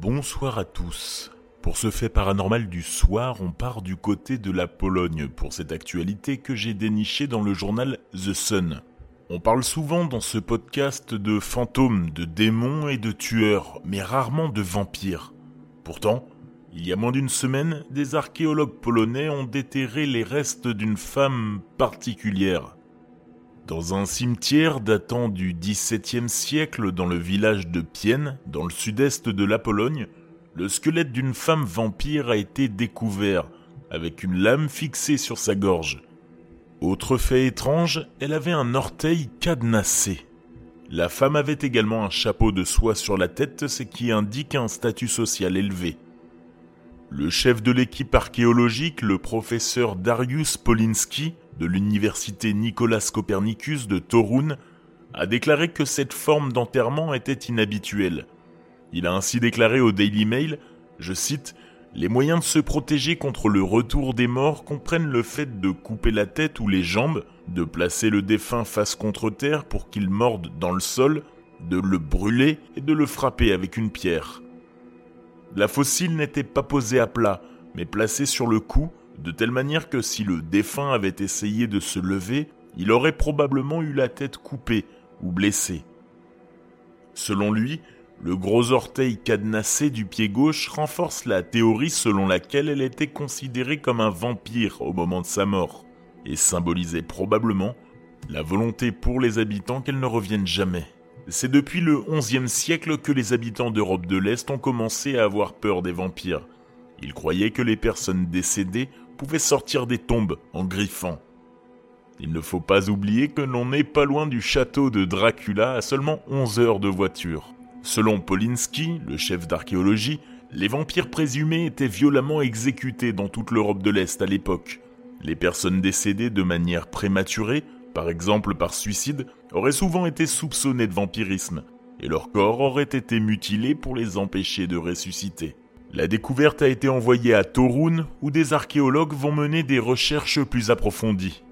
Bonsoir à tous. Pour ce fait paranormal du soir, on part du côté de la Pologne pour cette actualité que j'ai dénichée dans le journal The Sun. On parle souvent dans ce podcast de fantômes, de démons et de tueurs, mais rarement de vampires. Pourtant, il y a moins d'une semaine, des archéologues polonais ont déterré les restes d'une femme particulière. Dans un cimetière datant du XVIIe siècle dans le village de Pienne, dans le sud-est de la Pologne, le squelette d'une femme vampire a été découvert, avec une lame fixée sur sa gorge. Autre fait étrange, elle avait un orteil cadenassé. La femme avait également un chapeau de soie sur la tête, ce qui indique un statut social élevé. Le chef de l'équipe archéologique, le professeur Darius Polinski, de l'université Nicolas Copernicus de Torun a déclaré que cette forme d'enterrement était inhabituelle. Il a ainsi déclaré au Daily Mail, je cite, Les moyens de se protéger contre le retour des morts comprennent le fait de couper la tête ou les jambes, de placer le défunt face contre terre pour qu'il morde dans le sol, de le brûler et de le frapper avec une pierre. La fossile n'était pas posée à plat, mais placée sur le cou de telle manière que si le défunt avait essayé de se lever, il aurait probablement eu la tête coupée ou blessée. Selon lui, le gros orteil cadenassé du pied gauche renforce la théorie selon laquelle elle était considérée comme un vampire au moment de sa mort, et symbolisait probablement la volonté pour les habitants qu'elle ne revienne jamais. C'est depuis le XIe siècle que les habitants d'Europe de l'Est ont commencé à avoir peur des vampires. Ils croyaient que les personnes décédées pouvait sortir des tombes en griffant. Il ne faut pas oublier que l'on n'est pas loin du château de Dracula à seulement 11 heures de voiture. Selon Polinski, le chef d'archéologie, les vampires présumés étaient violemment exécutés dans toute l'Europe de l'Est à l'époque. Les personnes décédées de manière prématurée, par exemple par suicide, auraient souvent été soupçonnées de vampirisme, et leur corps aurait été mutilé pour les empêcher de ressusciter. La découverte a été envoyée à Torun où des archéologues vont mener des recherches plus approfondies.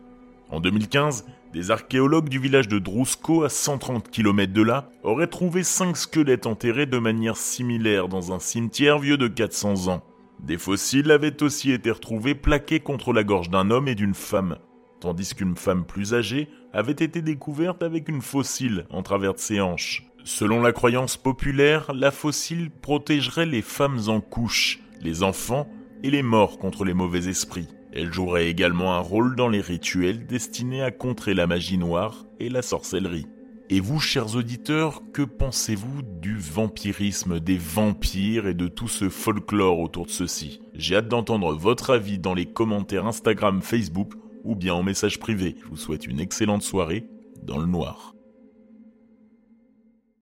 En 2015, des archéologues du village de Drusko, à 130 km de là, auraient trouvé 5 squelettes enterrés de manière similaire dans un cimetière vieux de 400 ans. Des fossiles avaient aussi été retrouvés plaqués contre la gorge d'un homme et d'une femme, tandis qu'une femme plus âgée avait été découverte avec une fossile en travers de ses hanches. Selon la croyance populaire, la fossile protégerait les femmes en couche, les enfants et les morts contre les mauvais esprits. Elle jouerait également un rôle dans les rituels destinés à contrer la magie noire et la sorcellerie. Et vous, chers auditeurs, que pensez-vous du vampirisme, des vampires et de tout ce folklore autour de ceci? J'ai hâte d'entendre votre avis dans les commentaires Instagram, Facebook ou bien en message privé. Je vous souhaite une excellente soirée dans le noir.